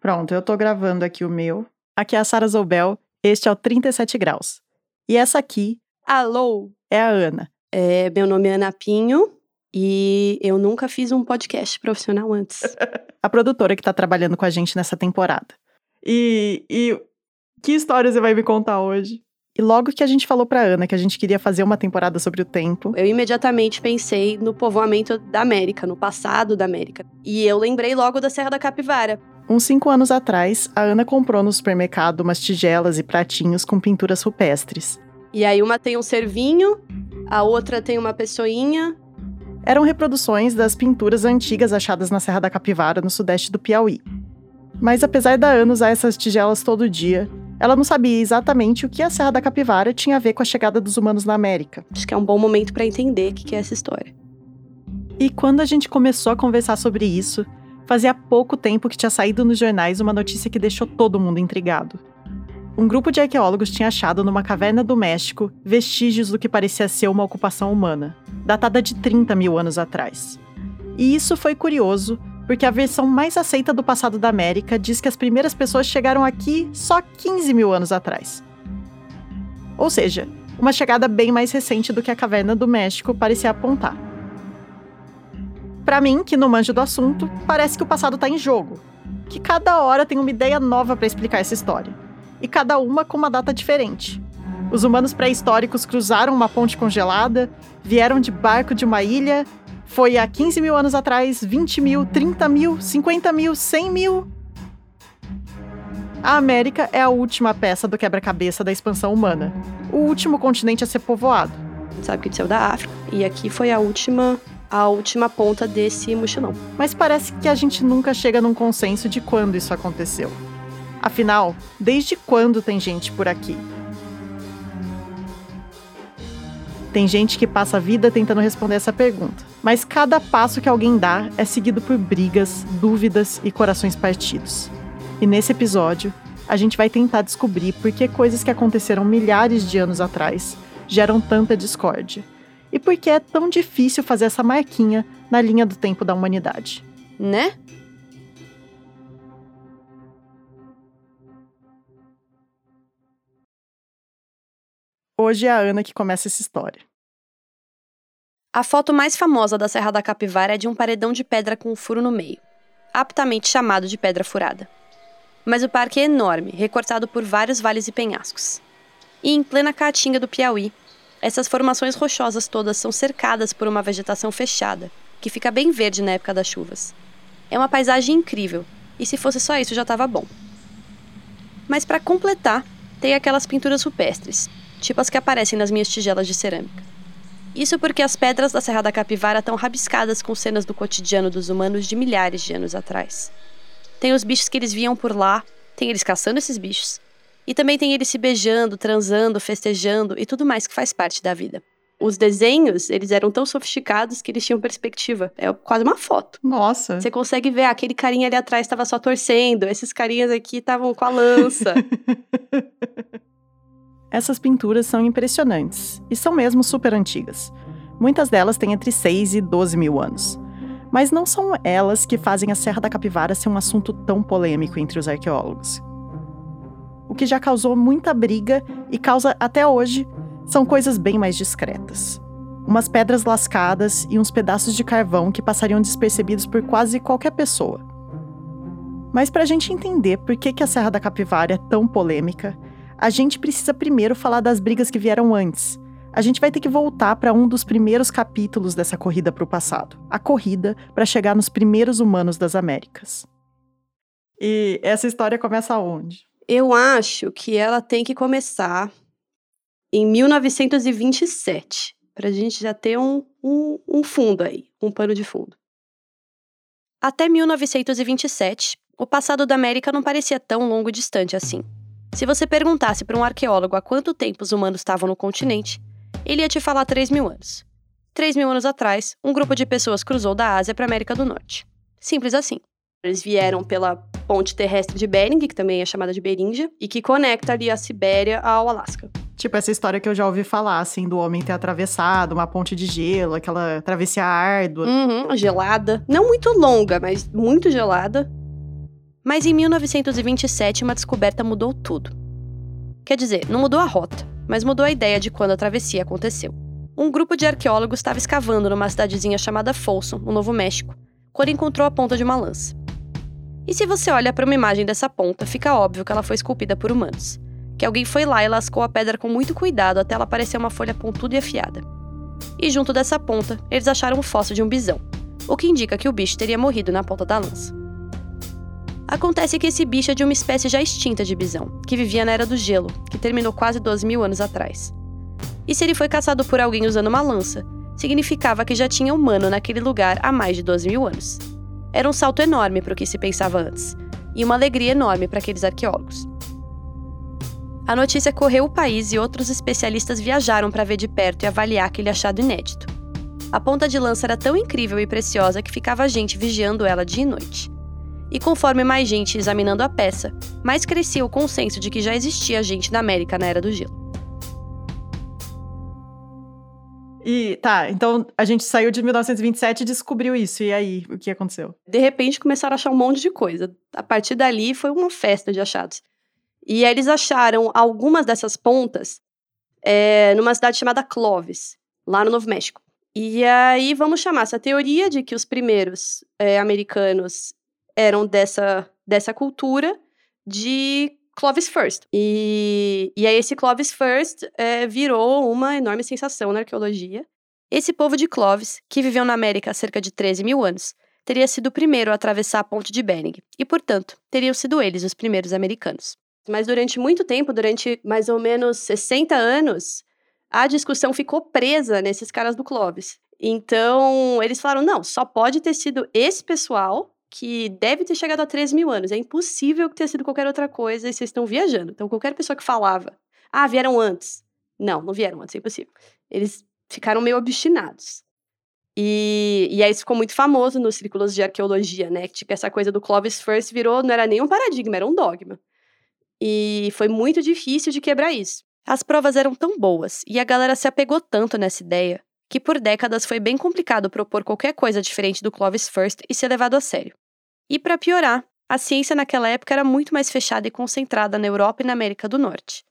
Pronto, eu tô gravando aqui o meu. Aqui é a Sara Zoubel, este é o 37 Graus. E essa aqui. Alô! É a Ana. É, meu nome é Ana Pinho e eu nunca fiz um podcast profissional antes. a produtora que tá trabalhando com a gente nessa temporada. E, e que história você vai me contar hoje? E logo que a gente falou pra Ana que a gente queria fazer uma temporada sobre o tempo. Eu imediatamente pensei no povoamento da América, no passado da América. E eu lembrei logo da Serra da Capivara. Uns cinco anos atrás, a Ana comprou no supermercado umas tigelas e pratinhos com pinturas rupestres. E aí uma tem um cervinho, a outra tem uma pessoinha. Eram reproduções das pinturas antigas achadas na Serra da Capivara, no sudeste do Piauí. Mas apesar da Ana usar essas tigelas todo dia, ela não sabia exatamente o que a Serra da Capivara tinha a ver com a chegada dos humanos na América. Acho que é um bom momento para entender o que é essa história. E quando a gente começou a conversar sobre isso, fazia pouco tempo que tinha saído nos jornais uma notícia que deixou todo mundo intrigado. Um grupo de arqueólogos tinha achado numa caverna do México vestígios do que parecia ser uma ocupação humana, datada de 30 mil anos atrás. E isso foi curioso, porque a versão mais aceita do passado da América diz que as primeiras pessoas chegaram aqui só 15 mil anos atrás. Ou seja, uma chegada bem mais recente do que a caverna do México parecia apontar. Para mim, que não manjo do assunto, parece que o passado está em jogo, que cada hora tem uma ideia nova para explicar essa história, e cada uma com uma data diferente. Os humanos pré-históricos cruzaram uma ponte congelada, vieram de barco de uma ilha foi há 15 mil anos atrás, 20 mil, 30 mil, 50 mil, 100 mil. A América é a última peça do quebra-cabeça da expansão humana, o último continente a ser povoado. Sabe que saiu da África e aqui foi a última a última ponta desse mochilão. Mas parece que a gente nunca chega num consenso de quando isso aconteceu. Afinal, desde quando tem gente por aqui? Tem gente que passa a vida tentando responder essa pergunta, mas cada passo que alguém dá é seguido por brigas, dúvidas e corações partidos. E nesse episódio, a gente vai tentar descobrir por que coisas que aconteceram milhares de anos atrás geram tanta discórdia. E por que é tão difícil fazer essa marquinha na linha do tempo da humanidade. Né? Hoje é a Ana que começa essa história. A foto mais famosa da Serra da Capivara é de um paredão de pedra com um furo no meio, aptamente chamado de Pedra Furada. Mas o parque é enorme, recortado por vários vales e penhascos. E em plena caatinga do Piauí, essas formações rochosas todas são cercadas por uma vegetação fechada, que fica bem verde na época das chuvas. É uma paisagem incrível, e se fosse só isso já estava bom. Mas para completar, tem aquelas pinturas rupestres, tipo as que aparecem nas minhas tigelas de cerâmica. Isso porque as pedras da Serra da Capivara estão rabiscadas com cenas do cotidiano dos humanos de milhares de anos atrás. Tem os bichos que eles viam por lá, tem eles caçando esses bichos, e também tem eles se beijando, transando, festejando e tudo mais que faz parte da vida. Os desenhos, eles eram tão sofisticados que eles tinham perspectiva. É quase uma foto. Nossa. Você consegue ver, aquele carinha ali atrás estava só torcendo, esses carinhas aqui estavam com a lança. Essas pinturas são impressionantes e são mesmo super antigas. Muitas delas têm entre 6 e 12 mil anos. Mas não são elas que fazem a Serra da Capivara ser um assunto tão polêmico entre os arqueólogos. O que já causou muita briga e causa até hoje são coisas bem mais discretas. Umas pedras lascadas e uns pedaços de carvão que passariam despercebidos por quase qualquer pessoa. Mas para a gente entender por que, que a Serra da Capivara é tão polêmica, a gente precisa primeiro falar das brigas que vieram antes. A gente vai ter que voltar para um dos primeiros capítulos dessa corrida para o passado a corrida para chegar nos primeiros humanos das Américas. E essa história começa onde? Eu acho que ela tem que começar em 1927, para a gente já ter um, um, um fundo aí, um pano de fundo. Até 1927, o passado da América não parecia tão longo e distante assim. Se você perguntasse para um arqueólogo há quanto tempo os humanos estavam no continente, ele ia te falar 3 mil anos. 3 mil anos atrás, um grupo de pessoas cruzou da Ásia para a América do Norte. Simples assim. Eles vieram pela ponte terrestre de Bering, que também é chamada de Beringia, e que conecta ali a Sibéria ao Alasca. Tipo essa história que eu já ouvi falar, assim, do homem ter atravessado uma ponte de gelo, aquela travessia árdua. Uhum, gelada. Não muito longa, mas muito gelada. Mas em 1927, uma descoberta mudou tudo. Quer dizer, não mudou a rota, mas mudou a ideia de quando a travessia aconteceu. Um grupo de arqueólogos estava escavando numa cidadezinha chamada Folsom, no Novo México, quando encontrou a ponta de uma lança. E se você olha para uma imagem dessa ponta, fica óbvio que ela foi esculpida por humanos. Que alguém foi lá e lascou a pedra com muito cuidado até ela parecer uma folha pontuda e afiada. E junto dessa ponta, eles acharam o fóssil de um bisão, o que indica que o bicho teria morrido na ponta da lança. Acontece que esse bicho é de uma espécie já extinta de bisão, que vivia na Era do Gelo, que terminou quase 12 mil anos atrás. E se ele foi caçado por alguém usando uma lança, significava que já tinha humano naquele lugar há mais de 12 mil anos. Era um salto enorme para o que se pensava antes, e uma alegria enorme para aqueles arqueólogos. A notícia correu o país e outros especialistas viajaram para ver de perto e avaliar aquele achado inédito. A ponta de lança era tão incrível e preciosa que ficava gente vigiando ela dia e noite. E conforme mais gente examinando a peça, mais crescia o consenso de que já existia gente na América na Era do Gelo. E tá, então a gente saiu de 1927 e descobriu isso. E aí, o que aconteceu? De repente começaram a achar um monte de coisa. A partir dali foi uma festa de achados. E eles acharam algumas dessas pontas é, numa cidade chamada Clovis, lá no Novo México. E aí vamos chamar essa teoria de que os primeiros é, americanos eram dessa, dessa cultura de Clovis First. E, e aí esse Clovis First é, virou uma enorme sensação na arqueologia. Esse povo de Clovis, que viveu na América há cerca de 13 mil anos, teria sido o primeiro a atravessar a ponte de Bering, e, portanto, teriam sido eles os primeiros americanos. Mas durante muito tempo, durante mais ou menos 60 anos, a discussão ficou presa nesses caras do Clovis. Então, eles falaram: não, só pode ter sido esse pessoal que deve ter chegado a 13 mil anos. É impossível que tenha sido qualquer outra coisa e vocês estão viajando. Então, qualquer pessoa que falava, ah, vieram antes. Não, não vieram antes, é impossível. Eles ficaram meio obstinados. E, e aí isso ficou muito famoso nos círculos de arqueologia, né? Tipo, essa coisa do Clovis First virou, não era nem um paradigma, era um dogma. E foi muito difícil de quebrar isso. As provas eram tão boas e a galera se apegou tanto nessa ideia que por décadas foi bem complicado propor qualquer coisa diferente do Clovis First e ser levado a sério. E para piorar, a ciência naquela época era muito mais fechada e concentrada na Europa e na América do Norte.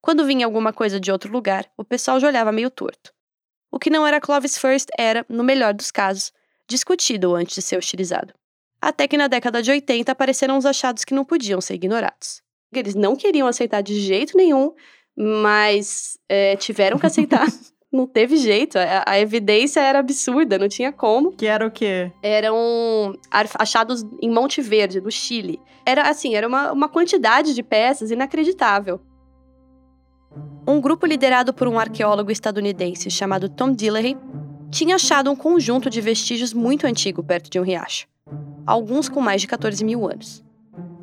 Quando vinha alguma coisa de outro lugar, o pessoal já olhava meio torto. O que não era Clovis First era, no melhor dos casos, discutido antes de ser utilizado. Até que na década de 80 apareceram os achados que não podiam ser ignorados. Eles não queriam aceitar de jeito nenhum, mas é, tiveram que aceitar não teve jeito. A, a, evidência era absurda, não tinha como. Que era o quê? Eram achados em Monte Verde, no Chile. Era assim, era uma, uma quantidade de peças inacreditável. Um grupo liderado por um arqueólogo estadunidense chamado Tom Dillery tinha achado um conjunto de vestígios muito antigo perto de um riacho, alguns com mais de 14 mil anos.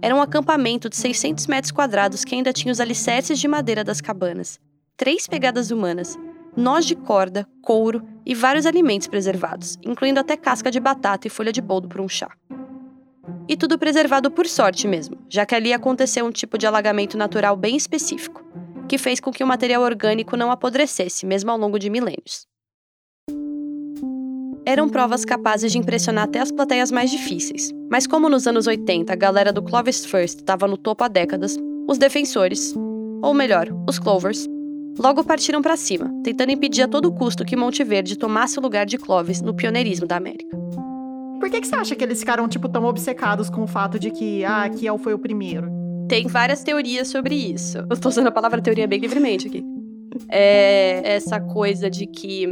Era um acampamento de 600 metros quadrados que ainda tinha os alicerces de madeira das cabanas, três pegadas humanas nós de corda, couro e vários alimentos preservados, incluindo até casca de batata e folha de boldo para um chá. E tudo preservado por sorte mesmo, já que ali aconteceu um tipo de alagamento natural bem específico, que fez com que o material orgânico não apodrecesse, mesmo ao longo de milênios. Eram provas capazes de impressionar até as plateias mais difíceis, mas como nos anos 80 a galera do Clovis First estava no topo há décadas, os defensores, ou melhor, os Clovers, logo partiram para cima, tentando impedir a todo custo que Monte Verde tomasse o lugar de Clovis no pioneirismo da América. Por que, que você acha que eles ficaram, tipo, tão obcecados com o fato de que, ah, Kiel foi o primeiro? Tem várias teorias sobre isso. Eu tô usando a palavra teoria bem livremente aqui. É essa coisa de que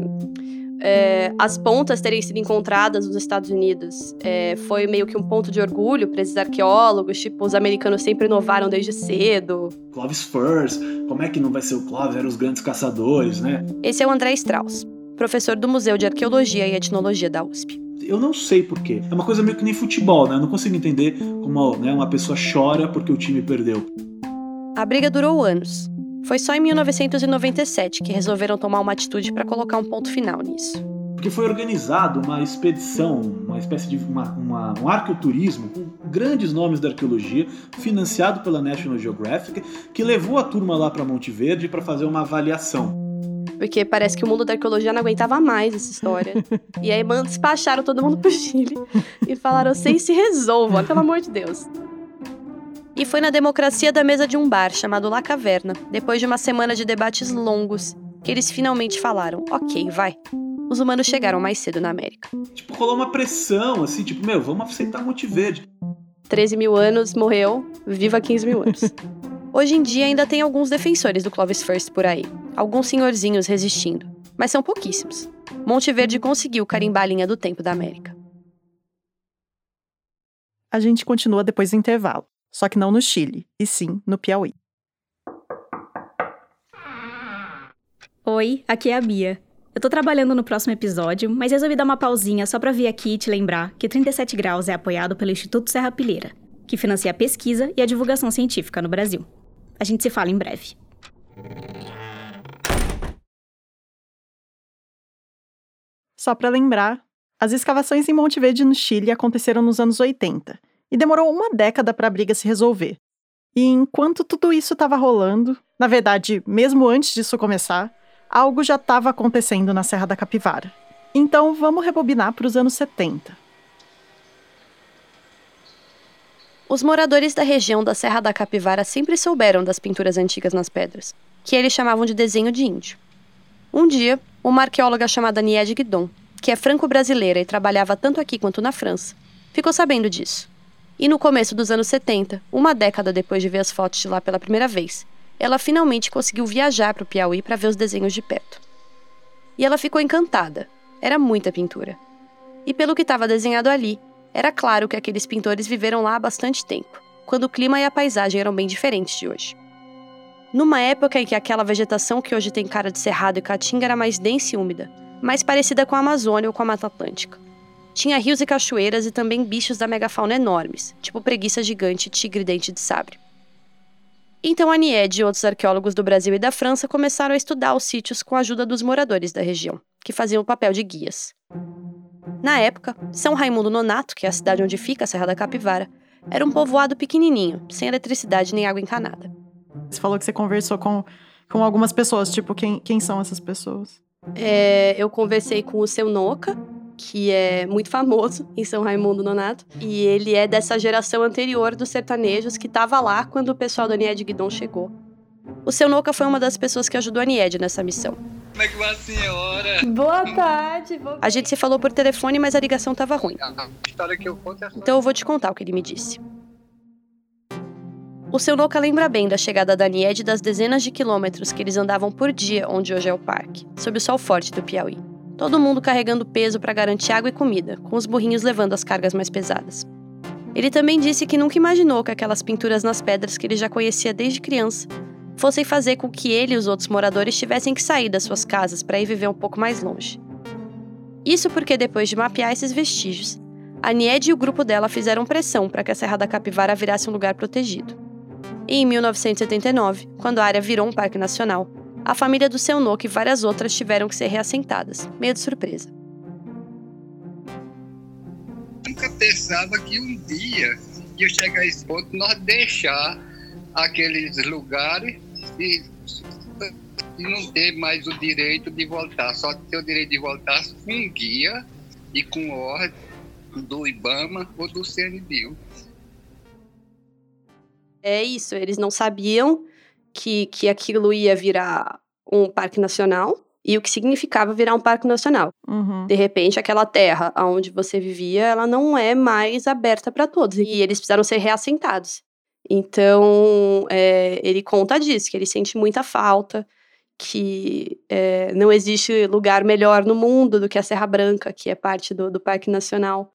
é, as pontas terem sido encontradas nos Estados Unidos é, foi meio que um ponto de orgulho para esses arqueólogos. Tipo, os americanos sempre inovaram desde cedo. Clovis First, como é que não vai ser o Clovis? Eram os grandes caçadores, né? Esse é o André Strauss, professor do Museu de Arqueologia e Etnologia da USP. Eu não sei porquê. É uma coisa meio que nem futebol, né? Eu não consigo entender como né, uma pessoa chora porque o time perdeu. A briga durou anos. Foi só em 1997 que resolveram tomar uma atitude para colocar um ponto final nisso. Porque foi organizado uma expedição, uma espécie de uma, uma, um arqueoturismo com grandes nomes da arqueologia, financiado pela National Geographic, que levou a turma lá para Monte Verde para fazer uma avaliação. Porque parece que o mundo da arqueologia não aguentava mais essa história. e aí despacharam todo mundo pro Chile e falaram: vocês se resolvam, pelo amor de Deus. E foi na democracia da mesa de um bar chamado La Caverna, depois de uma semana de debates longos, que eles finalmente falaram: ok, vai. Os humanos chegaram mais cedo na América. Tipo, rolou uma pressão, assim, tipo, meu, vamos aceitar Monte Verde. 13 mil anos, morreu, viva 15 mil anos. Hoje em dia ainda tem alguns defensores do Clovis First por aí, alguns senhorzinhos resistindo, mas são pouquíssimos. Monte Verde conseguiu carimbar a linha do tempo da América. A gente continua depois do intervalo. Só que não no Chile, e sim no Piauí. Oi, aqui é a Bia. Eu tô trabalhando no próximo episódio, mas resolvi dar uma pausinha só pra vir aqui e te lembrar que 37 Graus é apoiado pelo Instituto Serra Pilheira, que financia a pesquisa e a divulgação científica no Brasil. A gente se fala em breve. Só para lembrar, as escavações em Monte Verde, no Chile, aconteceram nos anos 80 e demorou uma década para a briga se resolver. E enquanto tudo isso estava rolando, na verdade, mesmo antes disso começar, algo já estava acontecendo na Serra da Capivara. Então vamos rebobinar para os anos 70. Os moradores da região da Serra da Capivara sempre souberam das pinturas antigas nas pedras, que eles chamavam de desenho de índio. Um dia, uma arqueóloga chamada Niede Guidon, que é franco-brasileira e trabalhava tanto aqui quanto na França, ficou sabendo disso e no começo dos anos 70, uma década depois de ver as fotos de lá pela primeira vez, ela finalmente conseguiu viajar para o Piauí para ver os desenhos de perto. E ela ficou encantada. Era muita pintura. E pelo que estava desenhado ali, era claro que aqueles pintores viveram lá há bastante tempo, quando o clima e a paisagem eram bem diferentes de hoje. Numa época em que aquela vegetação que hoje tem cara de cerrado e caatinga era mais densa e úmida, mais parecida com a Amazônia ou com a Mata Atlântica. Tinha rios e cachoeiras e também bichos da megafauna enormes, tipo preguiça gigante e tigre dente de sabre. Então a Nied e outros arqueólogos do Brasil e da França começaram a estudar os sítios com a ajuda dos moradores da região, que faziam o papel de guias. Na época, São Raimundo Nonato, que é a cidade onde fica a Serra da Capivara, era um povoado pequenininho, sem eletricidade nem água encanada. Você falou que você conversou com, com algumas pessoas, tipo, quem, quem são essas pessoas? É, eu conversei com o seu Noca, que é muito famoso em São Raimundo Nonato. E ele é dessa geração anterior dos sertanejos que estava lá quando o pessoal do Anied Guidon chegou. O seu Noca foi uma das pessoas que ajudou a Anied nessa missão. Como é que vai a senhora? Boa tarde. Boa... A gente se falou por telefone, mas a ligação estava ruim. A história que eu conto é Então eu vou te contar o que ele me disse. O seu Noca lembra bem da chegada da Nied e das dezenas de quilômetros que eles andavam por dia onde hoje é o parque, sob o sol forte do Piauí. Todo mundo carregando peso para garantir água e comida, com os burrinhos levando as cargas mais pesadas. Ele também disse que nunca imaginou que aquelas pinturas nas pedras que ele já conhecia desde criança fossem fazer com que ele e os outros moradores tivessem que sair das suas casas para ir viver um pouco mais longe. Isso porque depois de mapear esses vestígios, a Nied e o grupo dela fizeram pressão para que a Serra da Capivara virasse um lugar protegido. E em 1979, quando a área virou um parque nacional, a família do seu Noque e várias outras tiveram que ser reassentadas, meio de surpresa. Nunca pensava que um dia ia chegar a esse ponto nós deixar aqueles lugares e, e não ter mais o direito de voltar, só ter o direito de voltar com um guia e com ordem do IBAMA ou do CNBio. É isso, eles não sabiam que, que aquilo ia virar um parque nacional e o que significava virar um parque nacional. Uhum. De repente, aquela terra onde você vivia, ela não é mais aberta para todos e eles precisaram ser reassentados. Então, é, ele conta disso, que ele sente muita falta, que é, não existe lugar melhor no mundo do que a Serra Branca, que é parte do, do Parque Nacional.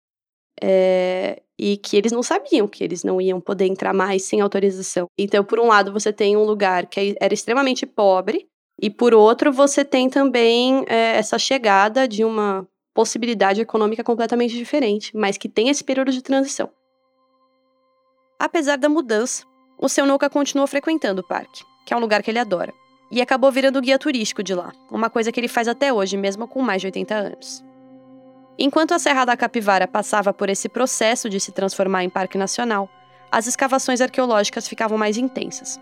É, e que eles não sabiam que eles não iam poder entrar mais sem autorização. Então, por um lado, você tem um lugar que é, era extremamente pobre, e por outro, você tem também é, essa chegada de uma possibilidade econômica completamente diferente, mas que tem esse período de transição. Apesar da mudança, o seu Nuca continuou frequentando o parque, que é um lugar que ele adora, e acabou virando guia turístico de lá, uma coisa que ele faz até hoje, mesmo com mais de 80 anos. Enquanto a Serra da Capivara passava por esse processo de se transformar em parque nacional, as escavações arqueológicas ficavam mais intensas.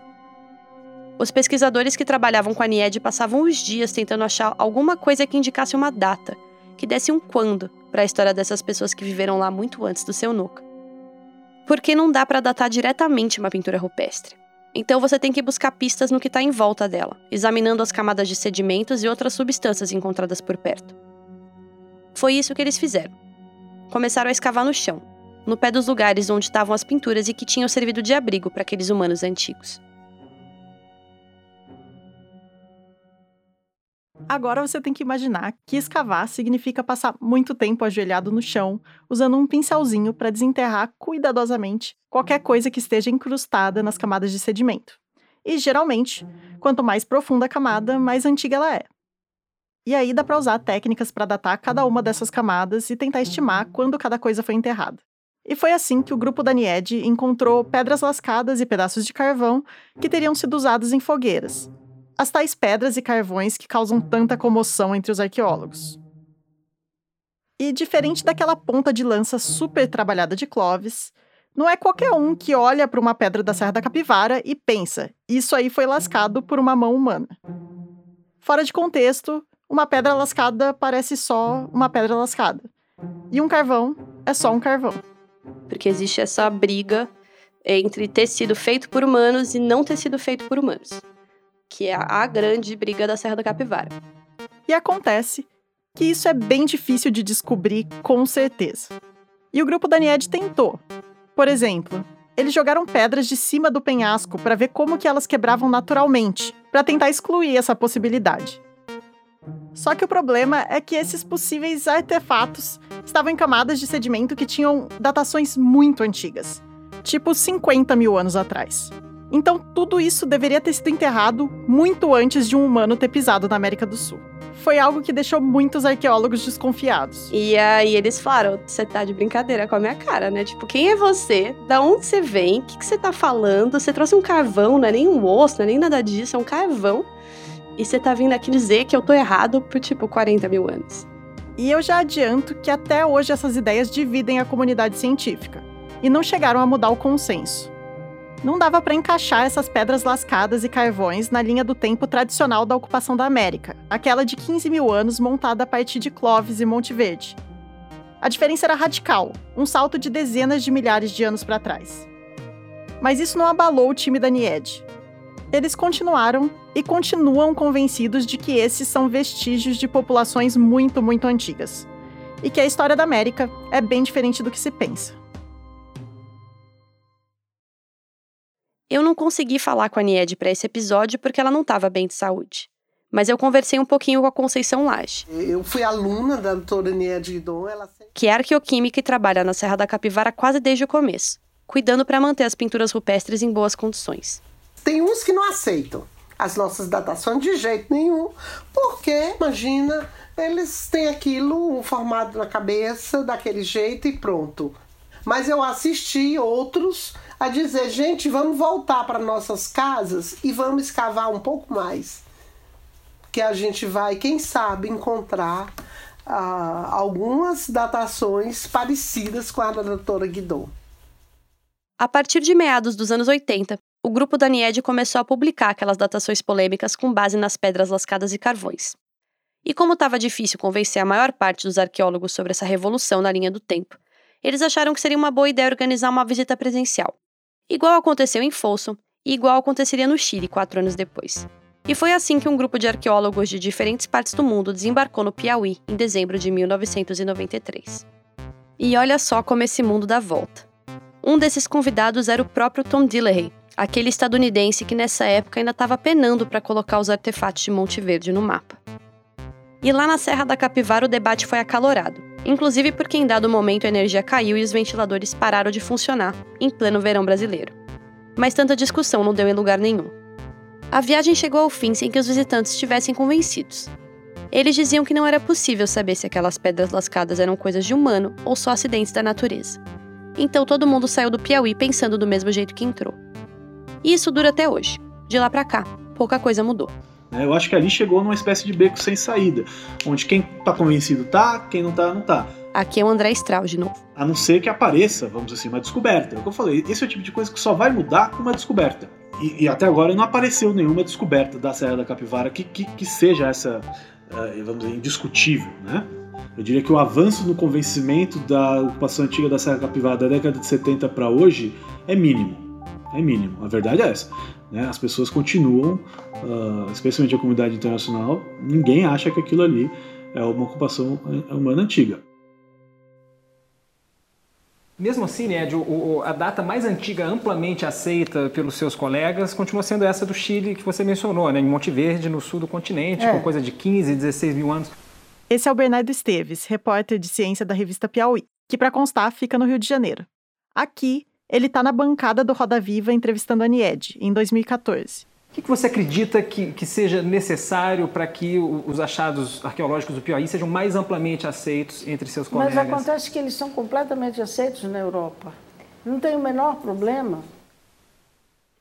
Os pesquisadores que trabalhavam com a NIED passavam os dias tentando achar alguma coisa que indicasse uma data, que desse um quando para a história dessas pessoas que viveram lá muito antes do seu Nuca. porque não dá para datar diretamente uma pintura rupestre. Então você tem que buscar pistas no que está em volta dela, examinando as camadas de sedimentos e outras substâncias encontradas por perto. Foi isso que eles fizeram. Começaram a escavar no chão, no pé dos lugares onde estavam as pinturas e que tinham servido de abrigo para aqueles humanos antigos. Agora você tem que imaginar que escavar significa passar muito tempo ajoelhado no chão, usando um pincelzinho para desenterrar cuidadosamente qualquer coisa que esteja incrustada nas camadas de sedimento. E geralmente, quanto mais profunda a camada, mais antiga ela é. E aí dá para usar técnicas para datar cada uma dessas camadas e tentar estimar quando cada coisa foi enterrada. E foi assim que o grupo da NIED encontrou pedras lascadas e pedaços de carvão que teriam sido usados em fogueiras, as tais pedras e carvões que causam tanta comoção entre os arqueólogos. E diferente daquela ponta de lança super trabalhada de Clovis, não é qualquer um que olha para uma pedra da Serra da Capivara e pensa: isso aí foi lascado por uma mão humana. Fora de contexto, uma pedra lascada parece só uma pedra lascada. E um carvão é só um carvão. Porque existe essa briga entre ter sido feito por humanos e não ter sido feito por humanos que é a grande briga da Serra da Capivara. E acontece que isso é bem difícil de descobrir com certeza. E o grupo da Nied tentou. Por exemplo, eles jogaram pedras de cima do penhasco para ver como que elas quebravam naturalmente, para tentar excluir essa possibilidade. Só que o problema é que esses possíveis artefatos estavam em camadas de sedimento que tinham datações muito antigas, tipo 50 mil anos atrás. Então, tudo isso deveria ter sido enterrado muito antes de um humano ter pisado na América do Sul. Foi algo que deixou muitos arqueólogos desconfiados. E aí eles falaram: você tá de brincadeira com a minha cara, né? Tipo, quem é você? Da onde você vem? O que, você tá falando? Você trouxe um carvão, não é nem um osso, não é nem nada disso, é um carvão. E você tá vindo aqui dizer que eu tô errado por, tipo, 40 mil anos. E eu já adianto que até hoje essas ideias dividem a comunidade científica. E não chegaram a mudar o consenso não dava para encaixar essas pedras lascadas e carvões na linha do tempo tradicional da ocupação da América, aquela de 15 mil anos montada a partir de Clovis e Monte Verde. A diferença era radical, um salto de dezenas de milhares de anos para trás. Mas isso não abalou o time da Nied. Eles continuaram e continuam convencidos de que esses são vestígios de populações muito, muito antigas. E que a história da América é bem diferente do que se pensa. Eu não consegui falar com a Nied para esse episódio porque ela não estava bem de saúde. Mas eu conversei um pouquinho com a Conceição Laje. Eu fui aluna da doutora Nied Guidon, ela que é arqueoquímica e trabalha na Serra da Capivara quase desde o começo, cuidando para manter as pinturas rupestres em boas condições. Tem uns que não aceitam as nossas datações de jeito nenhum, porque imagina, eles têm aquilo formado na cabeça daquele jeito e pronto. Mas eu assisti outros a dizer: gente, vamos voltar para nossas casas e vamos escavar um pouco mais. Que a gente vai, quem sabe, encontrar ah, algumas datações parecidas com a da doutora Guidon. A partir de meados dos anos 80, o grupo da NIED começou a publicar aquelas datações polêmicas com base nas pedras lascadas e carvões. E como estava difícil convencer a maior parte dos arqueólogos sobre essa revolução na linha do tempo, eles acharam que seria uma boa ideia organizar uma visita presencial igual aconteceu em Folsom e igual aconteceria no Chile quatro anos depois. E foi assim que um grupo de arqueólogos de diferentes partes do mundo desembarcou no Piauí em dezembro de 1993. E olha só como esse mundo dá volta. Um desses convidados era o próprio Tom Dillehay, aquele estadunidense que nessa época ainda estava penando para colocar os artefatos de Monte Verde no mapa. E lá na Serra da Capivara o debate foi acalorado, inclusive porque em dado momento a energia caiu e os ventiladores pararam de funcionar, em pleno verão brasileiro. Mas tanta discussão não deu em lugar nenhum. A viagem chegou ao fim sem que os visitantes estivessem convencidos. Eles diziam que não era possível saber se aquelas pedras lascadas eram coisas de humano ou só acidentes da natureza. Então todo mundo saiu do Piauí pensando do mesmo jeito que entrou. E isso dura até hoje. De lá para cá, pouca coisa mudou. Né? Eu acho que ali chegou numa espécie de beco sem saída, onde quem tá convencido tá, quem não tá, não tá. Aqui é o André Strauss de novo. A não ser que apareça, vamos dizer assim, uma descoberta. É o que eu falei, esse é o tipo de coisa que só vai mudar com uma descoberta. E, e até agora não apareceu nenhuma descoberta da Serra da Capivara que, que, que seja essa, uh, vamos dizer, indiscutível, né? Eu diria que o avanço no convencimento da ocupação antiga da Serra Capivara da década de 70 para hoje é mínimo. É mínimo. A verdade é essa. Né? As pessoas continuam, uh, especialmente a comunidade internacional, ninguém acha que aquilo ali é uma ocupação humana antiga. Mesmo assim, Ned, o, a data mais antiga amplamente aceita pelos seus colegas continua sendo essa do Chile que você mencionou, né, em Monte Verde, no sul do continente, é. com coisa de 15, 16 mil anos. Esse é o Bernardo Esteves, repórter de ciência da revista Piauí, que, para constar, fica no Rio de Janeiro. Aqui, ele está na bancada do Roda Viva entrevistando a Nied, em 2014. O que, você acredita que, que seja necessário para que os achados arqueológicos do Piauí sejam mais amplamente aceitos entre seus colegas? Mas acontece que eles são completamente aceitos na Europa. Não tem o menor problema.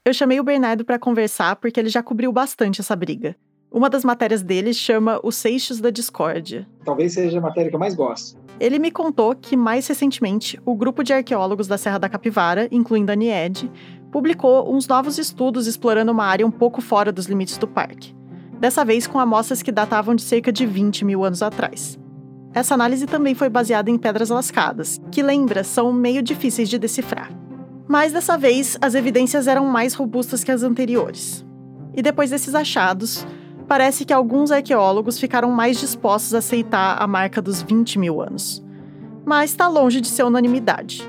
Eu chamei o Bernardo para conversar porque ele já cobriu bastante essa briga. Uma das matérias dele chama Os Seixos da Discórdia. Talvez seja a matéria que eu mais gosto. Ele me contou que, mais recentemente, o grupo de arqueólogos da Serra da Capivara, incluindo a NIED, publicou uns novos estudos explorando uma área um pouco fora dos limites do parque. Dessa vez com amostras que datavam de cerca de 20 mil anos atrás. Essa análise também foi baseada em pedras lascadas, que lembra são meio difíceis de decifrar. Mas dessa vez as evidências eram mais robustas que as anteriores. E depois desses achados, parece que alguns arqueólogos ficaram mais dispostos a aceitar a marca dos 20 mil anos. Mas está longe de ser unanimidade.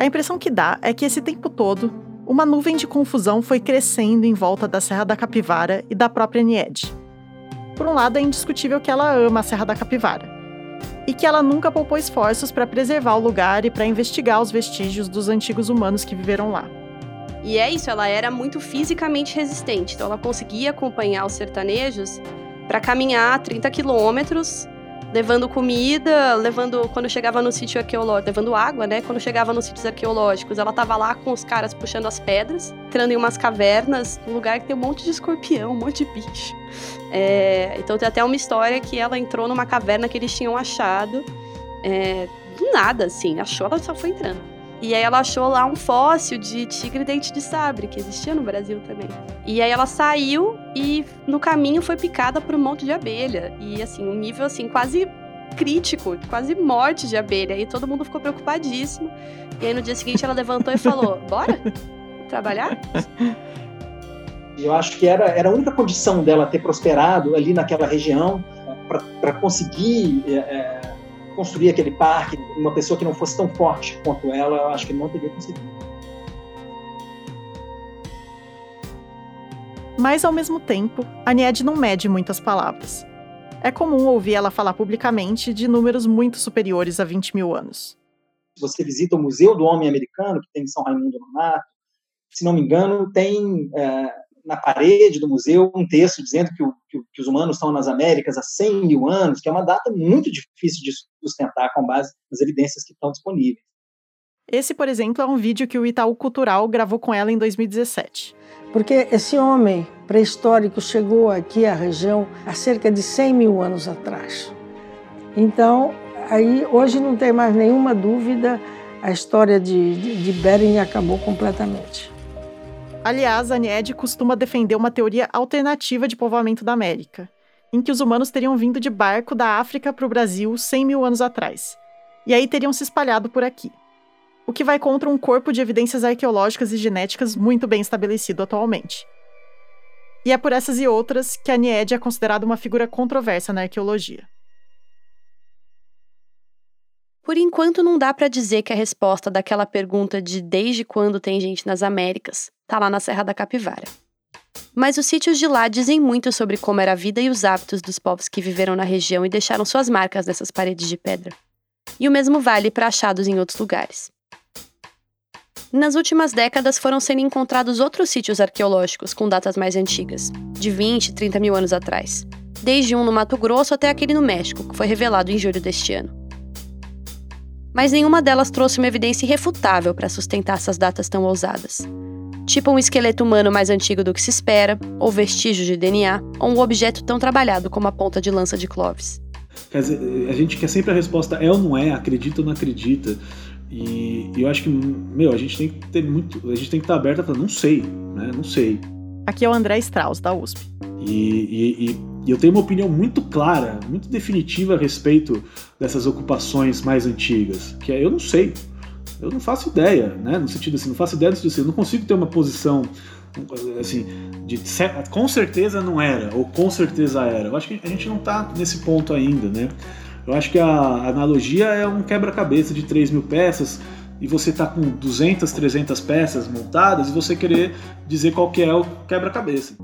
A impressão que dá é que esse tempo todo, uma nuvem de confusão foi crescendo em volta da Serra da Capivara e da própria Nied. Por um lado, é indiscutível que ela ama a Serra da Capivara e que ela nunca poupou esforços para preservar o lugar e para investigar os vestígios dos antigos humanos que viveram lá. E é isso, ela era muito fisicamente resistente, então ela conseguia acompanhar os sertanejos para caminhar 30 quilômetros levando comida, levando quando chegava no sítio arqueológico, levando água, né? Quando chegava nos sítios arqueológicos, ela tava lá com os caras puxando as pedras, entrando em umas cavernas, um lugar que tem um monte de escorpião, um monte de bicho. É, então tem até uma história que ela entrou numa caverna que eles tinham achado, é, do nada, assim, achou, ela só foi entrando. E aí ela achou lá um fóssil de tigre dente de sabre, que existia no Brasil também. E aí ela saiu e no caminho foi picada por um monte de abelha. E assim, um nível assim quase crítico, quase morte de abelha. E todo mundo ficou preocupadíssimo. E aí no dia seguinte ela levantou e falou: "Bora? Trabalhar?" Eu acho que era, era a única condição dela ter prosperado ali naquela região para conseguir é, é construir aquele parque, uma pessoa que não fosse tão forte quanto ela, eu acho que não teria conseguido. Mas, ao mesmo tempo, a Nied não mede muitas palavras. É comum ouvir ela falar publicamente de números muito superiores a 20 mil anos. Você visita o Museu do Homem Americano, que tem em São Raimundo no Mato, se não me engano, tem é, na parede do museu um texto dizendo que, o, que, que, os humanos estão nas Américas há 100 mil anos, que é uma data muito difícil de sustentar com base nas evidências que estão disponíveis. Esse, por exemplo, é um vídeo que o Itaú Cultural gravou com ela em 2017. Porque esse homem pré-histórico chegou aqui à região há cerca de 100 mil anos atrás. Então, aí hoje não tem mais nenhuma dúvida, a história de, de, de Bering acabou completamente. Aliás, a Nied costuma defender uma teoria alternativa de povoamento da América, em que os humanos teriam vindo de barco da África para o Brasil 100 mil anos atrás, e aí teriam se espalhado por aqui. O que vai contra um corpo de evidências arqueológicas e genéticas muito bem estabelecido atualmente. E é por essas e outras que a Nied é considerada uma figura controversa na arqueologia. Por enquanto, não dá para dizer que a resposta daquela pergunta de desde quando tem gente nas Américas está lá na Serra da Capivara. Mas os sítios de lá dizem muito sobre como era a vida e os hábitos dos povos que viveram na região e deixaram suas marcas nessas paredes de pedra. E o mesmo vale para achados em outros lugares. Nas últimas décadas foram sendo encontrados outros sítios arqueológicos com datas mais antigas, de 20, 30 mil anos atrás, desde um no Mato Grosso até aquele no México, que foi revelado em julho deste ano. Mas nenhuma delas trouxe uma evidência irrefutável para sustentar essas datas tão ousadas tipo um esqueleto humano mais antigo do que se espera, ou vestígios de DNA, ou um objeto tão trabalhado como a ponta de lança de Clovis. Quer dizer, a gente quer sempre a resposta é ou não é, acredita ou não acredita. E, eu acho que, meu, a gente tem que ter muito. A gente tem que estar aberto a falar, não sei, né? Não sei. Aqui é o André Strauss, da USP. E, e, E eu tenho uma opinião muito clara, muito definitiva a respeito dessas ocupações mais antigas, que é eu não sei. Eu não faço ideia, né? No sentido assim, não faço ideia no sentido assim, eu não consigo ter uma posição assim, de com certeza não era, ou com certeza era. Eu acho que a gente não está nesse ponto ainda, né? Eu acho que a analogia é um quebra-cabeça de 3 mil peças e você tá com 200, 300 peças montadas e você querer dizer qual que é o quebra-cabeça.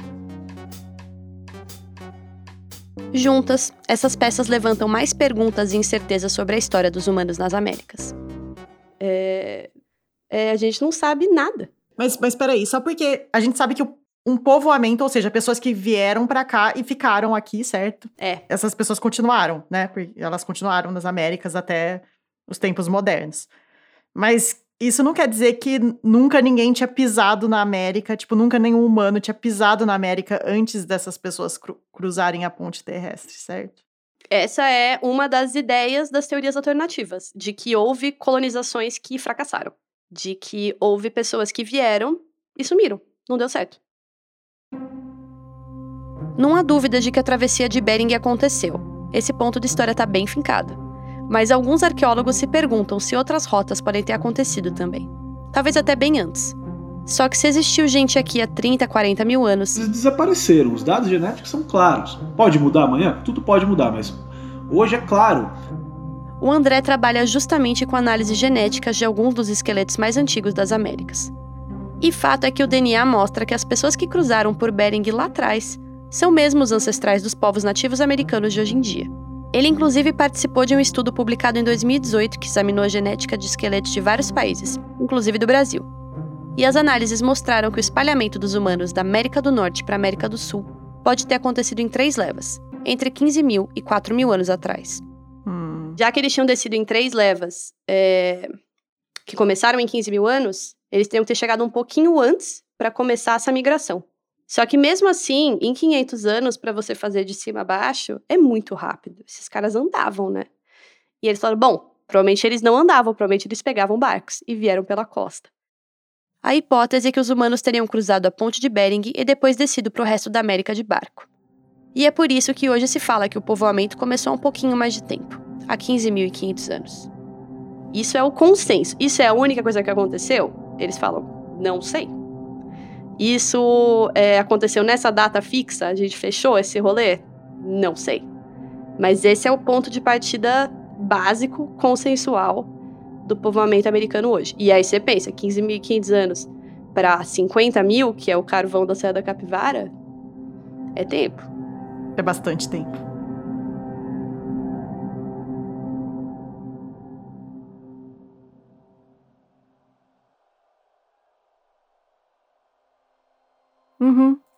Juntas, essas peças levantam mais perguntas e incertezas sobre a história dos humanos nas Américas. É... É, a gente não sabe nada. Mas, mas peraí, só porque a gente sabe que um povoamento, ou seja, pessoas que vieram para cá e ficaram aqui, certo? É. Essas pessoas continuaram, né? Porque elas continuaram nas Américas até os tempos modernos. Mas isso não quer dizer que nunca ninguém tinha pisado na América, tipo, nunca nenhum humano tinha pisado na América antes dessas pessoas cru cruzarem a ponte terrestre, certo? Essa é uma das ideias das teorias alternativas, de que houve colonizações que fracassaram, de que houve pessoas que vieram e sumiram, não deu certo. Não há dúvida de que a travessia de Bering aconteceu. Esse ponto de história está bem fincado. Mas alguns arqueólogos se perguntam se outras rotas podem ter acontecido também. Talvez até bem antes. Só que se existiu gente aqui há 30, 40 mil anos. Eles desapareceram, os dados genéticos são claros. Pode mudar amanhã? Tudo pode mudar, mas hoje é claro. O André trabalha justamente com análises genéticas de alguns dos esqueletos mais antigos das Américas. E fato é que o DNA mostra que as pessoas que cruzaram por Bering lá atrás são mesmo os ancestrais dos povos nativos americanos de hoje em dia. Ele, inclusive, participou de um estudo publicado em 2018 que examinou a genética de esqueletos de vários países, inclusive do Brasil. E as análises mostraram que o espalhamento dos humanos da América do Norte para a América do Sul pode ter acontecido em três levas, entre 15 mil e 4 mil anos atrás. Hum. Já que eles tinham descido em três levas, é... que começaram em 15 mil anos, eles teriam que ter chegado um pouquinho antes para começar essa migração. Só que mesmo assim, em 500 anos, para você fazer de cima a baixo, é muito rápido. Esses caras andavam, né? E eles falaram: bom, provavelmente eles não andavam, provavelmente eles pegavam barcos e vieram pela costa. A hipótese é que os humanos teriam cruzado a ponte de Bering e depois descido para o resto da América de barco. E é por isso que hoje se fala que o povoamento começou há um pouquinho mais de tempo há 15.500 anos. Isso é o consenso. Isso é a única coisa que aconteceu? Eles falam: não sei. Isso é, aconteceu nessa data fixa? A gente fechou esse rolê? Não sei. Mas esse é o ponto de partida básico, consensual do povoamento americano hoje. E aí você pensa, 15.500 anos para 50 mil, que é o carvão da Serra da Capivara, é tempo. É bastante tempo.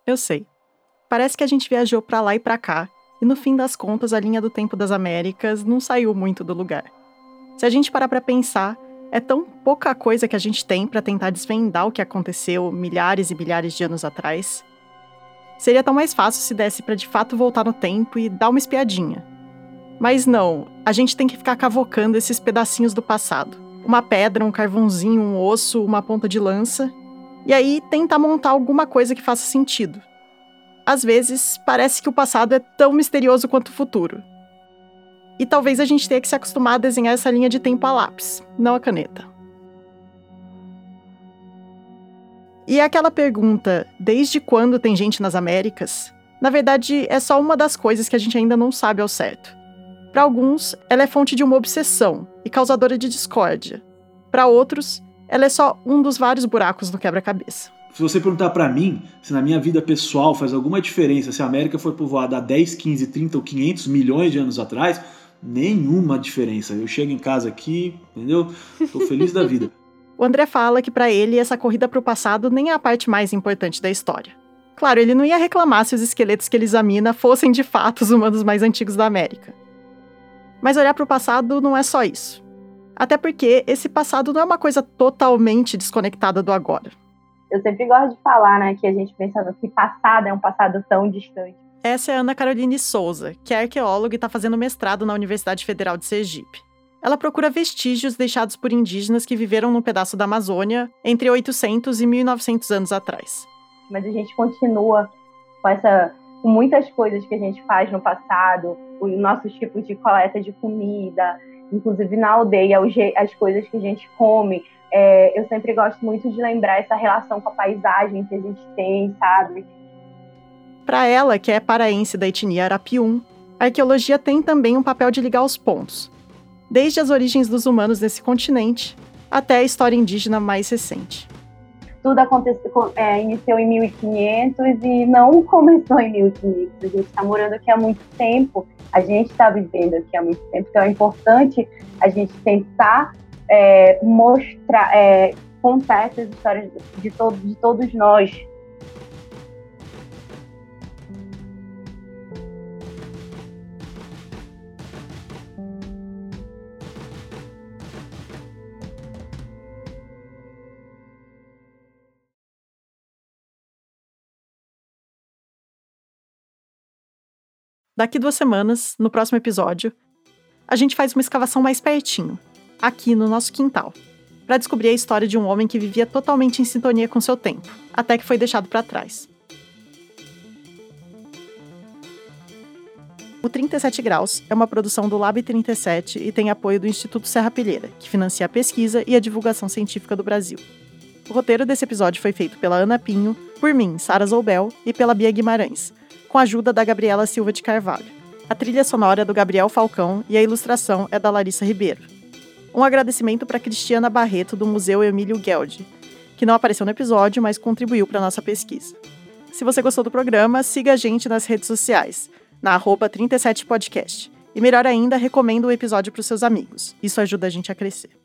Eu sei. Parece que a gente viajou para lá e para cá, e no fim das contas a linha do tempo das Américas não saiu muito do lugar. Se a gente parar para pensar, é tão pouca coisa que a gente tem para tentar desvendar o que aconteceu milhares e milhares de anos atrás. Seria tão mais fácil se desse para de fato voltar no tempo e dar uma espiadinha. Mas não, a gente tem que ficar cavocando esses pedacinhos do passado. Uma pedra, um carvãozinho, um osso, uma ponta de lança, e aí tentar montar alguma coisa que faça sentido. Às vezes, parece que o passado é tão misterioso quanto o futuro. E talvez a gente tenha que se acostumar a desenhar essa linha de tempo a lápis, não a caneta. E aquela pergunta, desde quando tem gente nas Américas? Na verdade, é só uma das coisas que a gente ainda não sabe ao certo. Para alguns, ela é fonte de uma obsessão e causadora de discórdia. Para outros, ela é só um dos vários buracos no quebra-cabeça. Se você perguntar para mim se na minha vida pessoal faz alguma diferença se a América foi povoada há 10, 15, 30 ou 500 milhões de anos atrás, nenhuma diferença. Eu chego em casa aqui, entendeu? Tô feliz da vida. O André fala que para ele essa corrida para o passado nem é a parte mais importante da história. Claro, ele não ia reclamar se os esqueletos que ele examina fossem de fato os humanos mais antigos da América. Mas olhar para o passado não é só isso. Até porque esse passado não é uma coisa totalmente desconectada do agora. Eu sempre gosto de falar, né, que a gente pensa que passado é um passado tão distante. Essa é a Ana Caroline Souza, que é arqueóloga e está fazendo mestrado na Universidade Federal de Sergipe. Ela procura vestígios deixados por indígenas que viveram num pedaço da Amazônia entre 800 e 1900 anos atrás. Mas a gente continua com essa com muitas coisas que a gente faz no passado, os nossos tipos de coleta de comida, inclusive na aldeia, as coisas que a gente come. É, eu sempre gosto muito de lembrar essa relação com a paisagem que a gente tem, sabe? Para ela, que é paraense da etnia Arapium, a arqueologia tem também um papel de ligar os pontos, desde as origens dos humanos nesse continente até a história indígena mais recente. Tudo aconteceu, é, iniciou em 1500 e não começou em 1500. A gente está morando aqui há muito tempo, a gente está vivendo aqui há muito tempo, então é importante a gente tentar é, mostrar, é, contar essas histórias de, todo, de todos nós, Daqui duas semanas, no próximo episódio, a gente faz uma escavação mais pertinho, aqui no nosso quintal, para descobrir a história de um homem que vivia totalmente em sintonia com seu tempo, até que foi deixado para trás. O 37 Graus é uma produção do Lab 37 e tem apoio do Instituto Serra Pilheira, que financia a pesquisa e a divulgação científica do Brasil. O roteiro desse episódio foi feito pela Ana Pinho, por mim, Sara Zoubel, e pela Bia Guimarães, com a ajuda da Gabriela Silva de Carvalho. A trilha sonora é do Gabriel Falcão e a ilustração é da Larissa Ribeiro. Um agradecimento para Cristiana Barreto, do Museu Emílio Geld, que não apareceu no episódio, mas contribuiu para nossa pesquisa. Se você gostou do programa, siga a gente nas redes sociais, na 37podcast. E melhor ainda, recomenda o episódio para os seus amigos. Isso ajuda a gente a crescer.